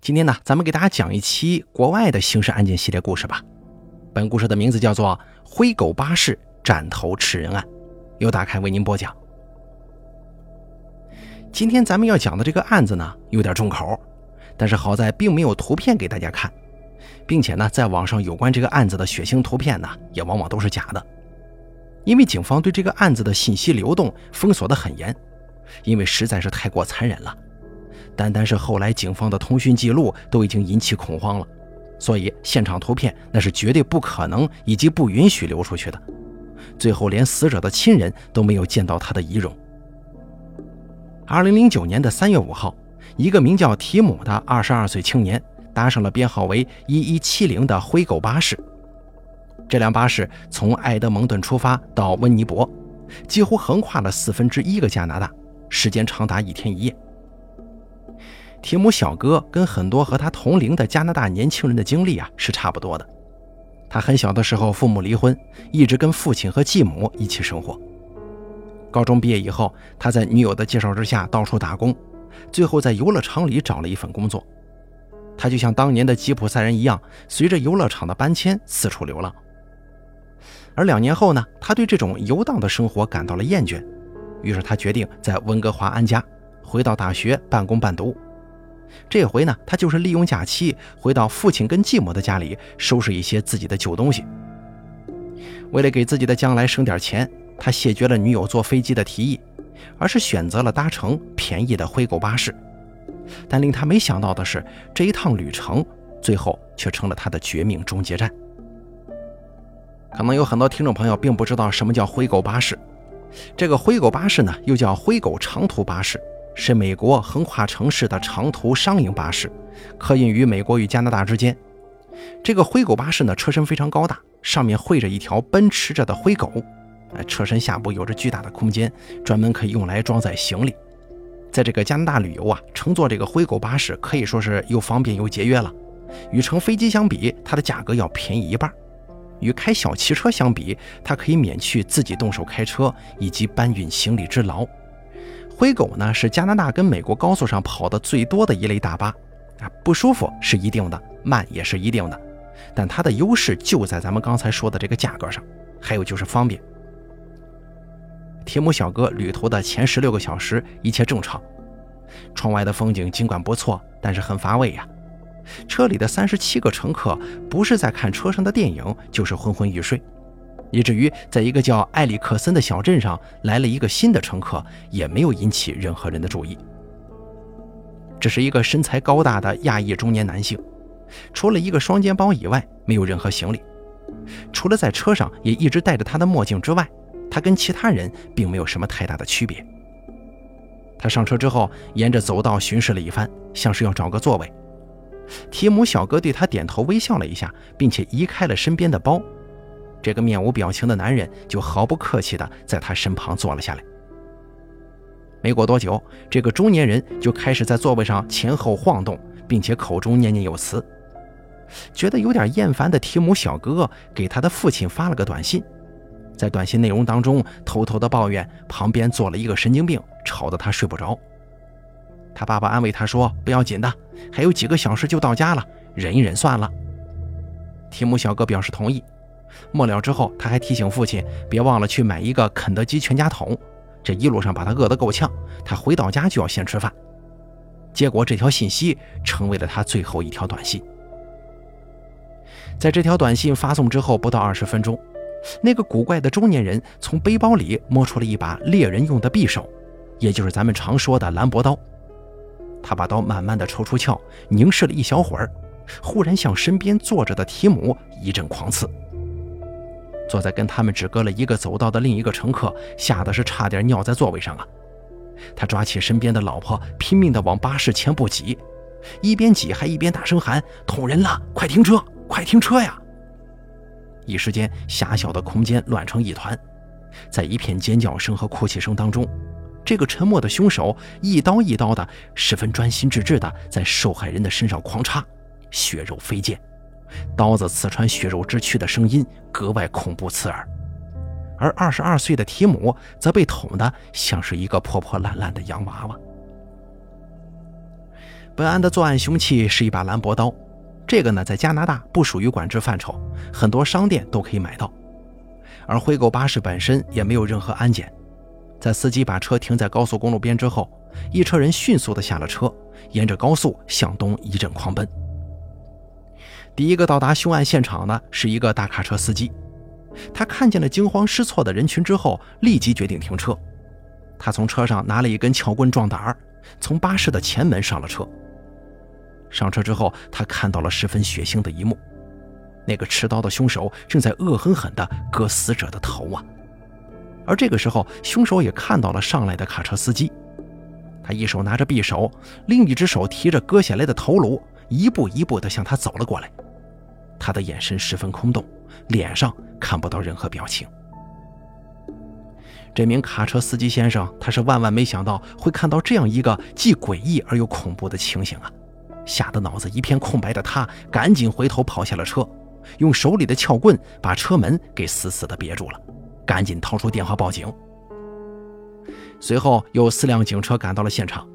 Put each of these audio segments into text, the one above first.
今天呢，咱们给大家讲一期国外的刑事案件系列故事吧。本故事的名字叫做《灰狗巴士斩头吃人案》，由大开为您播讲。今天咱们要讲的这个案子呢，有点重口，但是好在并没有图片给大家看，并且呢，在网上有关这个案子的血腥图片呢，也往往都是假的，因为警方对这个案子的信息流动封锁的很严，因为实在是太过残忍了。单单是后来警方的通讯记录都已经引起恐慌了，所以现场图片那是绝对不可能以及不允许流出去的。最后连死者的亲人都没有见到他的遗容。二零零九年的三月五号，一个名叫提姆的二十二岁青年搭上了编号为一一七零的灰狗巴士。这辆巴士从埃德蒙顿出发到温尼伯，几乎横跨了四分之一个加拿大，时间长达一天一夜。提姆小哥跟很多和他同龄的加拿大年轻人的经历啊是差不多的。他很小的时候父母离婚，一直跟父亲和继母一起生活。高中毕业以后，他在女友的介绍之下到处打工，最后在游乐场里找了一份工作。他就像当年的吉普赛人一样，随着游乐场的搬迁四处流浪。而两年后呢，他对这种游荡的生活感到了厌倦，于是他决定在温哥华安家，回到大学半工半读。这回呢，他就是利用假期回到父亲跟继母的家里，收拾一些自己的旧东西。为了给自己的将来省点钱，他谢绝了女友坐飞机的提议，而是选择了搭乘便宜的灰狗巴士。但令他没想到的是，这一趟旅程最后却成了他的绝命终结站。可能有很多听众朋友并不知道什么叫灰狗巴士，这个灰狗巴士呢，又叫灰狗长途巴士。是美国横跨城市的长途商营巴士，客运于美国与加拿大之间。这个灰狗巴士呢，车身非常高大，上面绘着一条奔驰着的灰狗。车身下部有着巨大的空间，专门可以用来装载行李。在这个加拿大旅游啊，乘坐这个灰狗巴士可以说是又方便又节约了。与乘飞机相比，它的价格要便宜一半。与开小汽车相比，它可以免去自己动手开车以及搬运行李之劳。灰狗呢是加拿大跟美国高速上跑的最多的一类大巴，啊，不舒服是一定的，慢也是一定的，但它的优势就在咱们刚才说的这个价格上，还有就是方便。提姆小哥旅途的前十六个小时一切正常，窗外的风景尽管不错，但是很乏味呀。车里的三十七个乘客不是在看车上的电影，就是昏昏欲睡。以至于在一个叫埃里克森的小镇上来了一个新的乘客，也没有引起任何人的注意。这是一个身材高大的亚裔中年男性，除了一个双肩包以外，没有任何行李。除了在车上也一直戴着他的墨镜之外，他跟其他人并没有什么太大的区别。他上车之后，沿着走道巡视了一番，像是要找个座位。提姆小哥对他点头微笑了一下，并且移开了身边的包。这个面无表情的男人就毫不客气地在他身旁坐了下来。没过多久，这个中年人就开始在座位上前后晃动，并且口中念念有词。觉得有点厌烦的提姆小哥给他的父亲发了个短信，在短信内容当中偷偷地抱怨旁边坐了一个神经病，吵得他睡不着。他爸爸安慰他说：“不要紧的，还有几个小时就到家了，忍一忍算了。”提姆小哥表示同意。末了之后，他还提醒父亲别忘了去买一个肯德基全家桶，这一路上把他饿得够呛，他回到家就要先吃饭。结果这条信息成为了他最后一条短信。在这条短信发送之后不到二十分钟，那个古怪的中年人从背包里摸出了一把猎人用的匕首，也就是咱们常说的兰博刀。他把刀慢慢的抽出鞘，凝视了一小会儿，忽然向身边坐着的提姆一阵狂刺。坐在跟他们只隔了一个走道的另一个乘客，吓得是差点尿在座位上啊！他抓起身边的老婆，拼命地往巴士前部挤，一边挤还一边大声喊：“捅人了！快停车！快停车呀！”一时间，狭小的空间乱成一团，在一片尖叫声和哭泣声当中，这个沉默的凶手一刀一刀的，十分专心致志的在受害人的身上狂插，血肉飞溅。刀子刺穿血肉之躯的声音格外恐怖刺耳，而二十二岁的提姆则被捅得像是一个破破烂烂的洋娃娃。本案的作案凶器是一把兰博刀，这个呢在加拿大不属于管制范畴，很多商店都可以买到。而灰狗巴士本身也没有任何安检，在司机把车停在高速公路边之后，一车人迅速的下了车，沿着高速向东一阵狂奔。第一个到达凶案现场的是一个大卡车司机，他看见了惊慌失措的人群之后，立即决定停车。他从车上拿了一根撬棍壮胆儿，从巴士的前门上了车。上车之后，他看到了十分血腥的一幕：那个持刀的凶手正在恶狠狠地割死者的头啊！而这个时候，凶手也看到了上来的卡车司机，他一手拿着匕首，另一只手提着割下来的头颅，一步一步地向他走了过来。他的眼神十分空洞，脸上看不到任何表情。这名卡车司机先生，他是万万没想到会看到这样一个既诡异而又恐怖的情形啊！吓得脑子一片空白的他，赶紧回头跑下了车，用手里的撬棍把车门给死死地别住了，赶紧掏出电话报警。随后有四辆警车赶到了现场，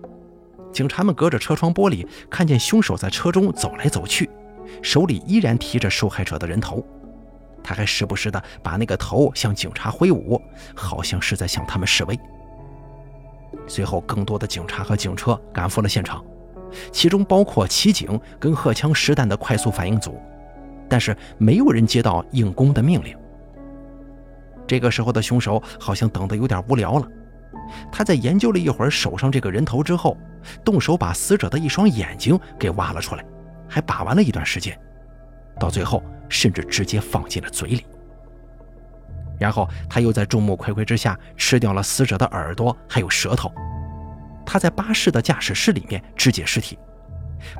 警察们隔着车窗玻璃看见凶手在车中走来走去，手里依然提着受害者的人头。他还时不时地把那个头向警察挥舞，好像是在向他们示威。随后，更多的警察和警车赶赴了现场，其中包括骑警跟荷枪实弹的快速反应组，但是没有人接到硬攻的命令。这个时候的凶手好像等得有点无聊了，他在研究了一会儿手上这个人头之后，动手把死者的一双眼睛给挖了出来，还把玩了一段时间，到最后。甚至直接放进了嘴里，然后他又在众目睽睽之下吃掉了死者的耳朵还有舌头。他在巴士的驾驶室里面肢解尸体，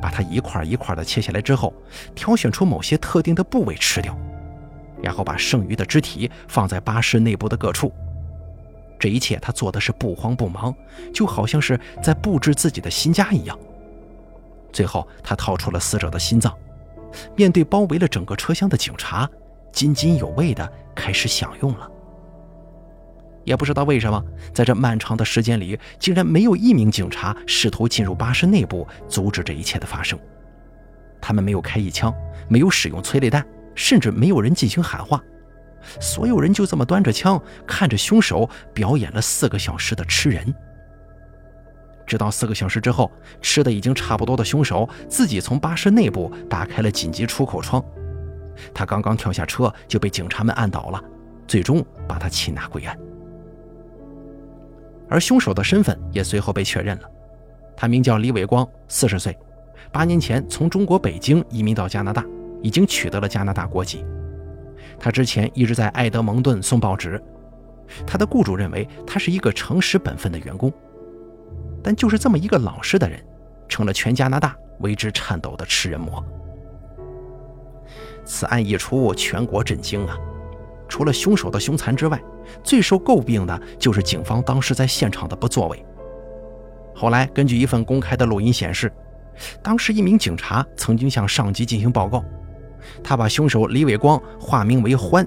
把它一块一块的切下来之后，挑选出某些特定的部位吃掉，然后把剩余的肢体放在巴士内部的各处。这一切他做的是不慌不忙，就好像是在布置自己的新家一样。最后，他掏出了死者的心脏。面对包围了整个车厢的警察，津津有味地开始享用了。也不知道为什么，在这漫长的时间里，竟然没有一名警察试图进入巴士内部阻止这一切的发生。他们没有开一枪，没有使用催泪弹，甚至没有人进行喊话。所有人就这么端着枪，看着凶手表演了四个小时的吃人。直到四个小时之后，吃的已经差不多的凶手自己从巴士内部打开了紧急出口窗。他刚刚跳下车就被警察们按倒了，最终把他擒拿归案。而凶手的身份也随后被确认了，他名叫李伟光，四十岁，八年前从中国北京移民到加拿大，已经取得了加拿大国籍。他之前一直在埃德蒙顿送报纸，他的雇主认为他是一个诚实本分的员工。但就是这么一个老实的人，成了全加拿大为之颤抖的吃人魔。此案一出，全国震惊啊！除了凶手的凶残之外，最受诟病的就是警方当时在现场的不作为。后来，根据一份公开的录音显示，当时一名警察曾经向上级进行报告，他把凶手李伟光化名为欢，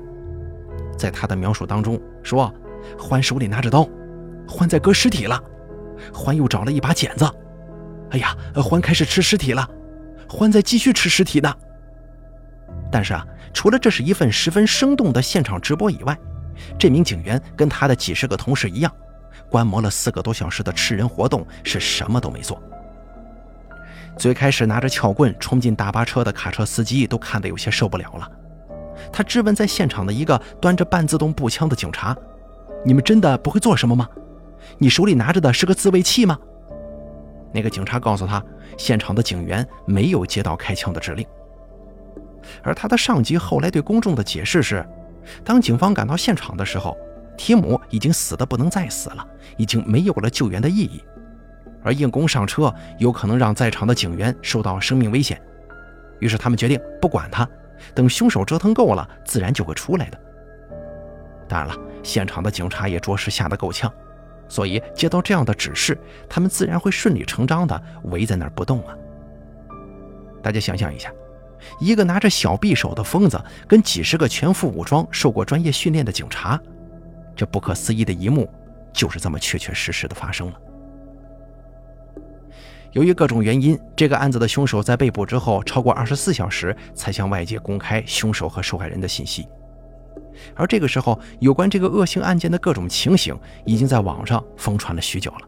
在他的描述当中说，欢手里拿着刀，欢在割尸体了。欢又找了一把剪子，哎呀，欢开始吃尸体了，欢在继续吃尸体呢。但是啊，除了这是一份十分生动的现场直播以外，这名警员跟他的几十个同事一样，观摩了四个多小时的吃人活动，是什么都没做。最开始拿着撬棍冲进大巴车的卡车司机都看得有些受不了了，他质问在现场的一个端着半自动步枪的警察：“你们真的不会做什么吗？”你手里拿着的是个自卫器吗？那个警察告诉他，现场的警员没有接到开枪的指令。而他的上级后来对公众的解释是，当警方赶到现场的时候，提姆已经死得不能再死了，已经没有了救援的意义。而硬攻上车有可能让在场的警员受到生命危险，于是他们决定不管他，等凶手折腾够了，自然就会出来的。当然了，现场的警察也着实吓得够呛。所以接到这样的指示，他们自然会顺理成章的围在那儿不动啊。大家想象一下，一个拿着小匕首的疯子跟几十个全副武装、受过专业训练的警察，这不可思议的一幕就是这么确确实实的发生了。由于各种原因，这个案子的凶手在被捕之后超过二十四小时才向外界公开凶手和受害人的信息。而这个时候，有关这个恶性案件的各种情形已经在网上疯传了许久了。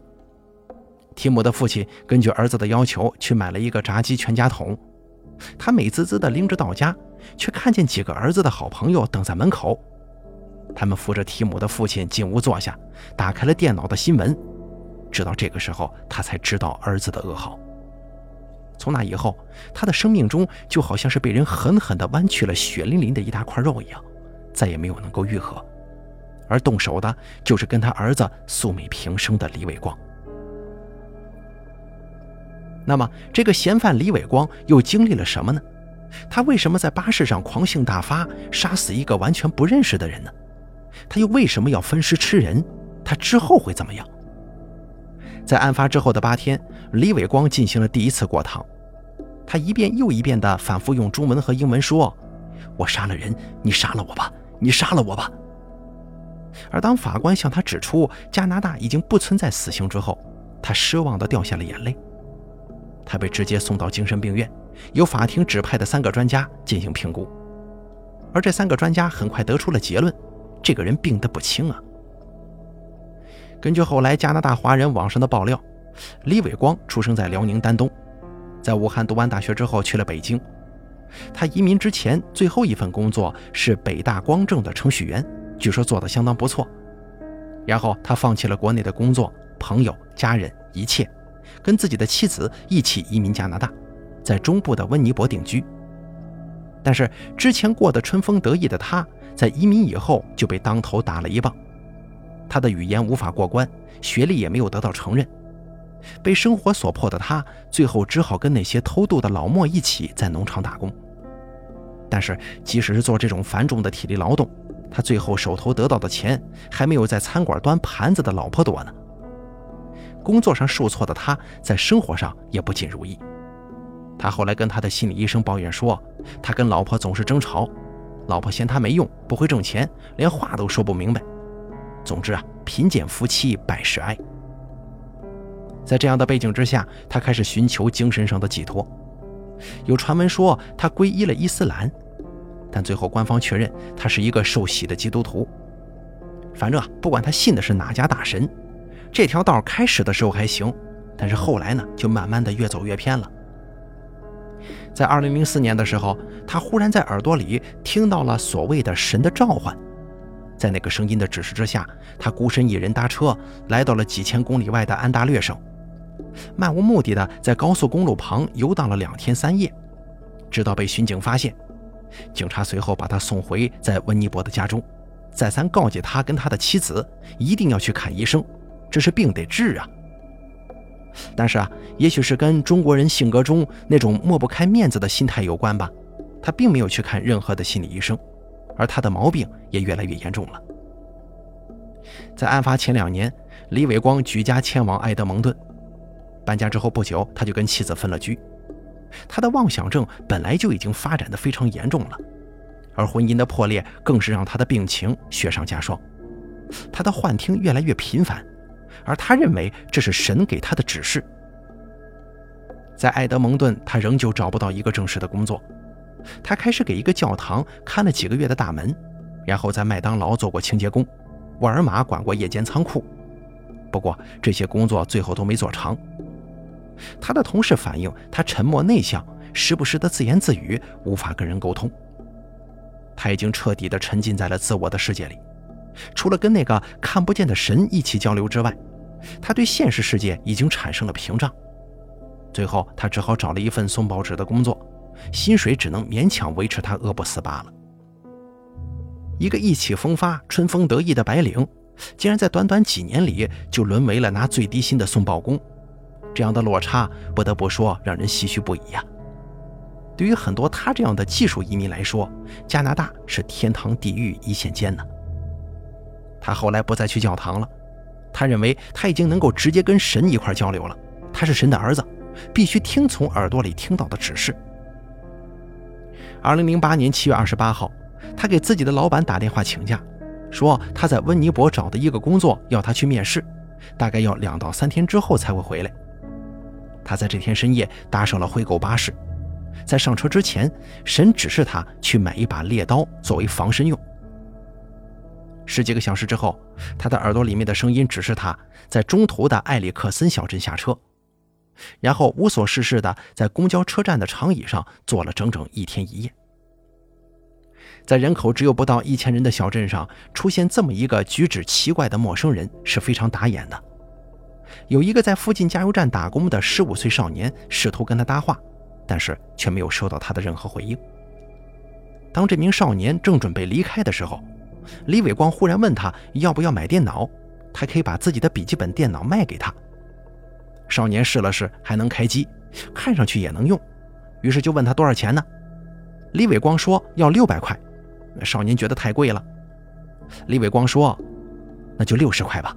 提姆的父亲根据儿子的要求去买了一个炸鸡全家桶，他美滋滋地拎着到家，却看见几个儿子的好朋友等在门口。他们扶着提姆的父亲进屋坐下，打开了电脑的新闻。直到这个时候，他才知道儿子的噩耗。从那以后，他的生命中就好像是被人狠狠地剜去了血淋淋的一大块肉一样。再也没有能够愈合，而动手的就是跟他儿子素昧平生的李伟光。那么，这个嫌犯李伟光又经历了什么呢？他为什么在巴士上狂性大发，杀死一个完全不认识的人呢？他又为什么要分尸吃人？他之后会怎么样？在案发之后的八天，李伟光进行了第一次过堂，他一遍又一遍地反复用中文和英文说：“我杀了人，你杀了我吧。”你杀了我吧！而当法官向他指出加拿大已经不存在死刑之后，他失望地掉下了眼泪。他被直接送到精神病院，由法庭指派的三个专家进行评估。而这三个专家很快得出了结论：这个人病得不轻啊。根据后来加拿大华人网上的爆料，李伟光出生在辽宁丹东，在武汉读完大学之后去了北京。他移民之前最后一份工作是北大光正的程序员，据说做得相当不错。然后他放弃了国内的工作、朋友、家人一切，跟自己的妻子一起移民加拿大，在中部的温尼伯定居。但是之前过得春风得意的他，在移民以后就被当头打了一棒。他的语言无法过关，学历也没有得到承认。被生活所迫的他，最后只好跟那些偷渡的老莫一起在农场打工。但是，即使是做这种繁重的体力劳动，他最后手头得到的钱还没有在餐馆端盘子的老婆多呢。工作上受挫的他，在生活上也不尽如意。他后来跟他的心理医生抱怨说，他跟老婆总是争吵，老婆嫌他没用，不会挣钱，连话都说不明白。总之啊，贫贱夫妻百事哀。在这样的背景之下，他开始寻求精神上的寄托。有传闻说他皈依了伊斯兰，但最后官方确认他是一个受洗的基督徒。反正啊，不管他信的是哪家大神，这条道开始的时候还行，但是后来呢，就慢慢的越走越偏了。在2004年的时候，他忽然在耳朵里听到了所谓的神的召唤。在那个声音的指示之下，他孤身一人搭车来到了几千公里外的安大略省。漫无目的的在高速公路旁游荡了两天三夜，直到被巡警发现。警察随后把他送回在温尼伯的家中，再三告诫他跟他的妻子一定要去看医生，这是病得治啊。但是啊，也许是跟中国人性格中那种抹不开面子的心态有关吧，他并没有去看任何的心理医生，而他的毛病也越来越严重了。在案发前两年，李伟光举家迁往埃德蒙顿。搬家之后不久，他就跟妻子分了居。他的妄想症本来就已经发展的非常严重了，而婚姻的破裂更是让他的病情雪上加霜。他的幻听越来越频繁，而他认为这是神给他的指示。在埃德蒙顿，他仍旧找不到一个正式的工作。他开始给一个教堂看了几个月的大门，然后在麦当劳做过清洁工，沃尔玛管过夜间仓库。不过这些工作最后都没做长。他的同事反映，他沉默内向，时不时的自言自语，无法跟人沟通。他已经彻底的沉浸在了自我的世界里，除了跟那个看不见的神一起交流之外，他对现实世界已经产生了屏障。最后，他只好找了一份送报纸的工作，薪水只能勉强维持他饿不死罢了。一个意气风发、春风得意的白领，竟然在短短几年里就沦为了拿最低薪的送报工。这样的落差，不得不说让人唏嘘不已呀。对于很多他这样的技术移民来说，加拿大是天堂地狱一线间呢。他后来不再去教堂了，他认为他已经能够直接跟神一块交流了。他是神的儿子，必须听从耳朵里听到的指示。二零零八年七月二十八号，他给自己的老板打电话请假，说他在温尼伯找的一个工作要他去面试，大概要两到三天之后才会回来。他在这天深夜搭上了灰狗巴士，在上车之前，神指示他去买一把猎刀作为防身用。十几个小时之后，他的耳朵里面的声音指示他在中途的埃里克森小镇下车，然后无所事事的在公交车站的长椅上坐了整整一天一夜。在人口只有不到一千人的小镇上，出现这么一个举止奇怪的陌生人是非常打眼的。有一个在附近加油站打工的十五岁少年试图跟他搭话，但是却没有收到他的任何回应。当这名少年正准备离开的时候，李伟光忽然问他要不要买电脑，他可以把自己的笔记本电脑卖给他。少年试了试，还能开机，看上去也能用，于是就问他多少钱呢？李伟光说要六百块。少年觉得太贵了，李伟光说：“那就六十块吧。”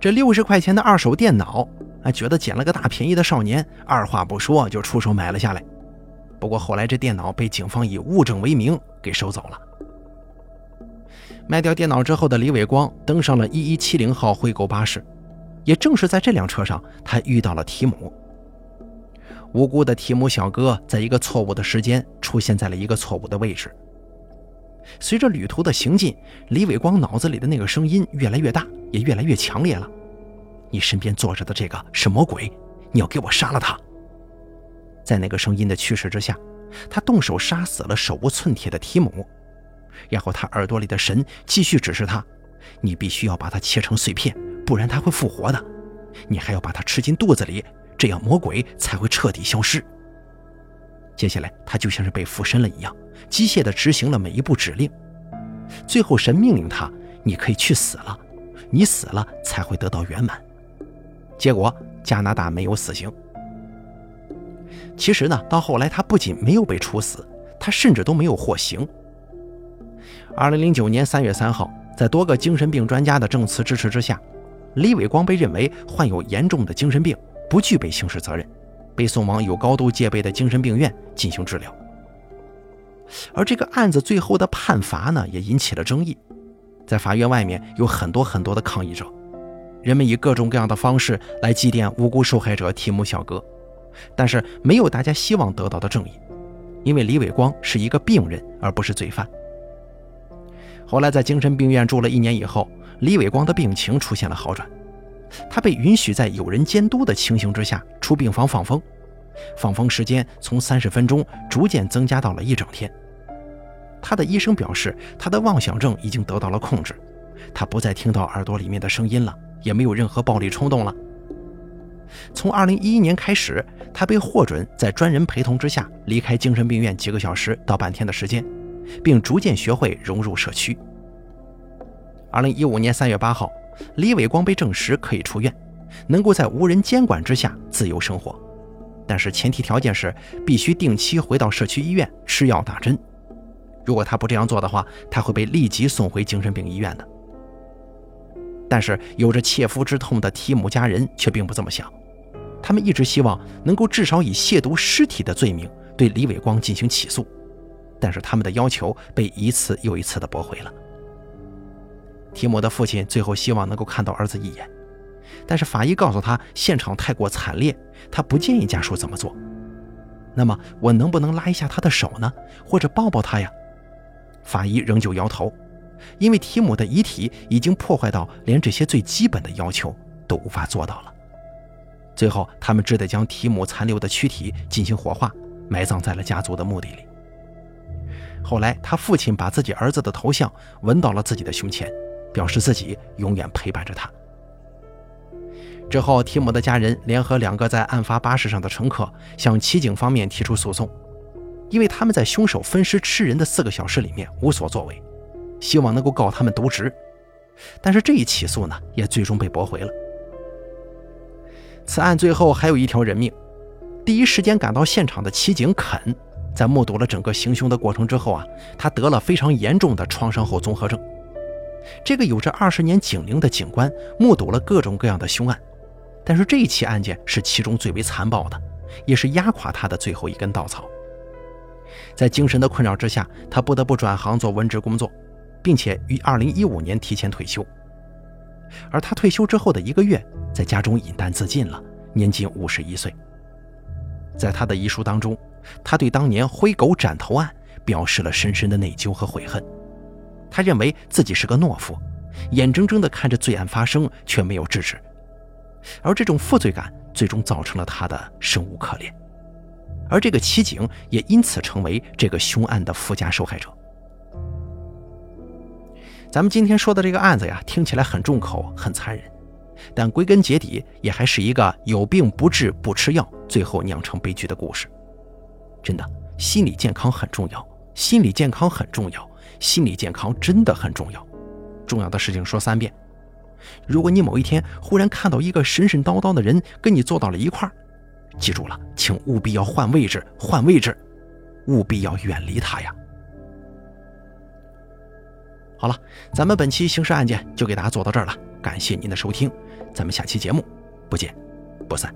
这六十块钱的二手电脑，啊，觉得捡了个大便宜的少年，二话不说就出手买了下来。不过后来这电脑被警方以物证为名给收走了。卖掉电脑之后的李伟光登上了一一七零号灰狗巴士，也正是在这辆车上，他遇到了提姆。无辜的提姆小哥在一个错误的时间出现在了一个错误的位置。随着旅途的行进，李伟光脑子里的那个声音越来越大，也越来越强烈了。你身边坐着的这个是魔鬼，你要给我杀了他！在那个声音的驱使之下，他动手杀死了手无寸铁的提姆，然后他耳朵里的神继续指示他：你必须要把它切成碎片，不然他会复活的。你还要把它吃进肚子里，这样魔鬼才会彻底消失。接下来，他就像是被附身了一样。机械地执行了每一步指令，最后神命令他：“你可以去死了，你死了才会得到圆满。”结果加拿大没有死刑。其实呢，到后来他不仅没有被处死，他甚至都没有获刑。二零零九年三月三号，在多个精神病专家的证词支持之下，李伟光被认为患有严重的精神病，不具备刑事责任，被送往有高度戒备的精神病院进行治疗。而这个案子最后的判罚呢，也引起了争议。在法院外面有很多很多的抗议者，人们以各种各样的方式来祭奠无辜受害者提姆小哥，但是没有大家希望得到的正义，因为李伟光是一个病人，而不是罪犯。后来在精神病院住了一年以后，李伟光的病情出现了好转，他被允许在有人监督的情形之下出病房放风。放风时间从三十分钟逐渐增加到了一整天。他的医生表示，他的妄想症已经得到了控制，他不再听到耳朵里面的声音了，也没有任何暴力冲动了。从二零一一年开始，他被获准在专人陪同之下离开精神病院几个小时到半天的时间，并逐渐学会融入社区。二零一五年三月八号，李伟光被证实可以出院，能够在无人监管之下自由生活。但是前提条件是必须定期回到社区医院吃药打针。如果他不这样做的话，他会被立即送回精神病医院的。但是有着切肤之痛的提姆家人却并不这么想，他们一直希望能够至少以亵渎尸体的罪名对李伟光进行起诉，但是他们的要求被一次又一次的驳回了。提姆的父亲最后希望能够看到儿子一眼。但是法医告诉他，现场太过惨烈，他不建议家属这么做。那么我能不能拉一下他的手呢？或者抱抱他呀？法医仍旧摇头，因为提姆的遗体已经破坏到连这些最基本的要求都无法做到了。最后，他们只得将提姆残留的躯体进行火化，埋葬在了家族的墓地里。后来，他父亲把自己儿子的头像纹到了自己的胸前，表示自己永远陪伴着他。之后，提姆的家人联合两个在案发巴士上的乘客，向骑警方面提出诉讼，因为他们在凶手分尸吃人的四个小时里面无所作为，希望能够告他们渎职。但是这一起诉呢，也最终被驳回了。此案最后还有一条人命，第一时间赶到现场的骑警肯，在目睹了整个行凶的过程之后啊，他得了非常严重的创伤后综合症。这个有着二十年警龄的警官，目睹了各种各样的凶案。但是这一起案件是其中最为残暴的，也是压垮他的最后一根稻草。在精神的困扰之下，他不得不转行做文职工作，并且于2015年提前退休。而他退休之后的一个月，在家中饮弹自尽了，年仅五十一岁。在他的遗书当中，他对当年灰狗斩头案表示了深深的内疚和悔恨。他认为自己是个懦夫，眼睁睁地看着罪案发生却没有制止，而这种负罪感最终造成了他的生无可恋。而这个齐景也因此成为这个凶案的附加受害者。咱们今天说的这个案子呀，听起来很重口、很残忍，但归根结底也还是一个有病不治不吃药，最后酿成悲剧的故事。真的，心理健康很重要，心理健康很重要，心理健康真的很重要。重要的事情说三遍。如果你某一天忽然看到一个神神叨叨的人跟你坐到了一块儿，记住了，请务必要换位置，换位置，务必要远离他呀。好了，咱们本期刑事案件就给大家做到这儿了，感谢您的收听，咱们下期节目不见不散。